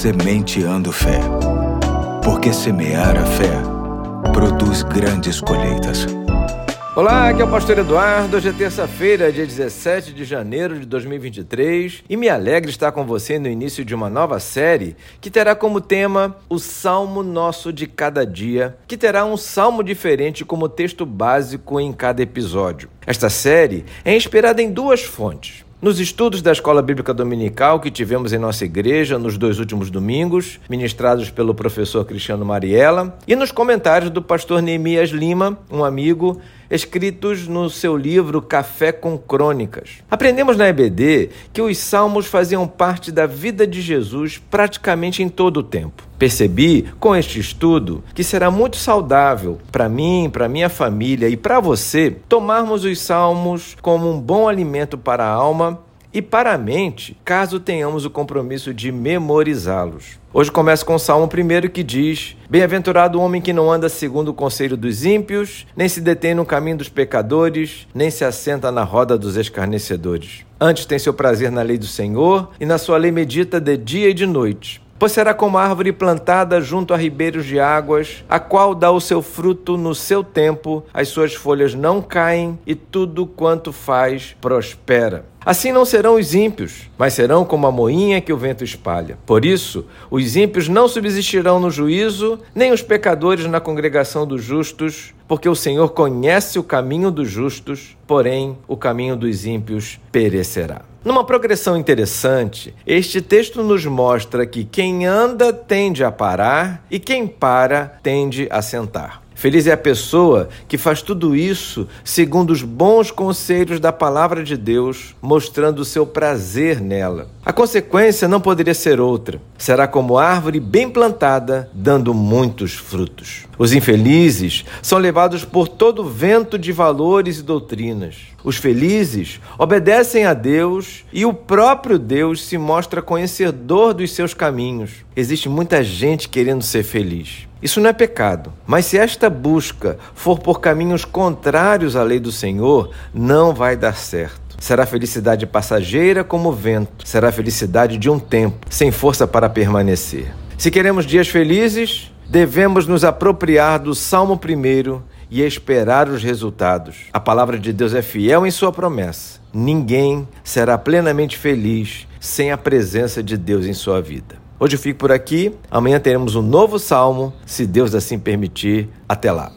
Sementeando Fé. Porque semear a fé produz grandes colheitas. Olá, aqui é o Pastor Eduardo. Hoje é terça-feira, dia 17 de janeiro de 2023, e me alegra estar com você no início de uma nova série que terá como tema o Salmo Nosso de Cada Dia, que terá um salmo diferente como texto básico em cada episódio. Esta série é inspirada em duas fontes. Nos estudos da Escola Bíblica Dominical que tivemos em nossa igreja nos dois últimos domingos, ministrados pelo professor Cristiano Mariella, e nos comentários do pastor Neemias Lima, um amigo, escritos no seu livro Café com Crônicas. Aprendemos na EBD que os salmos faziam parte da vida de Jesus praticamente em todo o tempo. Percebi com este estudo que será muito saudável para mim, para minha família e para você tomarmos os salmos como um bom alimento para a alma e para a mente, caso tenhamos o compromisso de memorizá-los. Hoje começa com o Salmo 1 que diz: Bem-aventurado o homem que não anda segundo o conselho dos ímpios, nem se detém no caminho dos pecadores, nem se assenta na roda dos escarnecedores. Antes tem seu prazer na lei do Senhor, e na sua lei medita de dia e de noite pois será como árvore plantada junto a ribeiros de águas, a qual dá o seu fruto no seu tempo, as suas folhas não caem e tudo quanto faz prospera. Assim não serão os ímpios, mas serão como a moinha que o vento espalha. Por isso, os ímpios não subsistirão no juízo, nem os pecadores na congregação dos justos, porque o Senhor conhece o caminho dos justos, porém o caminho dos ímpios perecerá. Numa progressão interessante, este texto nos mostra que quem anda tende a parar e quem para tende a sentar. Feliz é a pessoa que faz tudo isso segundo os bons conselhos da palavra de Deus, mostrando o seu prazer nela. A consequência não poderia ser outra. Será como árvore bem plantada, dando muitos frutos. Os infelizes são levados por todo vento de valores e doutrinas. Os felizes obedecem a Deus e o próprio Deus se mostra conhecedor dos seus caminhos. Existe muita gente querendo ser feliz. Isso não é pecado, mas se esta busca for por caminhos contrários à lei do Senhor, não vai dar certo. Será felicidade passageira como o vento, será felicidade de um tempo, sem força para permanecer. Se queremos dias felizes, devemos nos apropriar do Salmo 1 e esperar os resultados. A palavra de Deus é fiel em sua promessa. Ninguém será plenamente feliz sem a presença de Deus em sua vida. Hoje eu fico por aqui. Amanhã teremos um novo salmo, se Deus assim permitir. Até lá.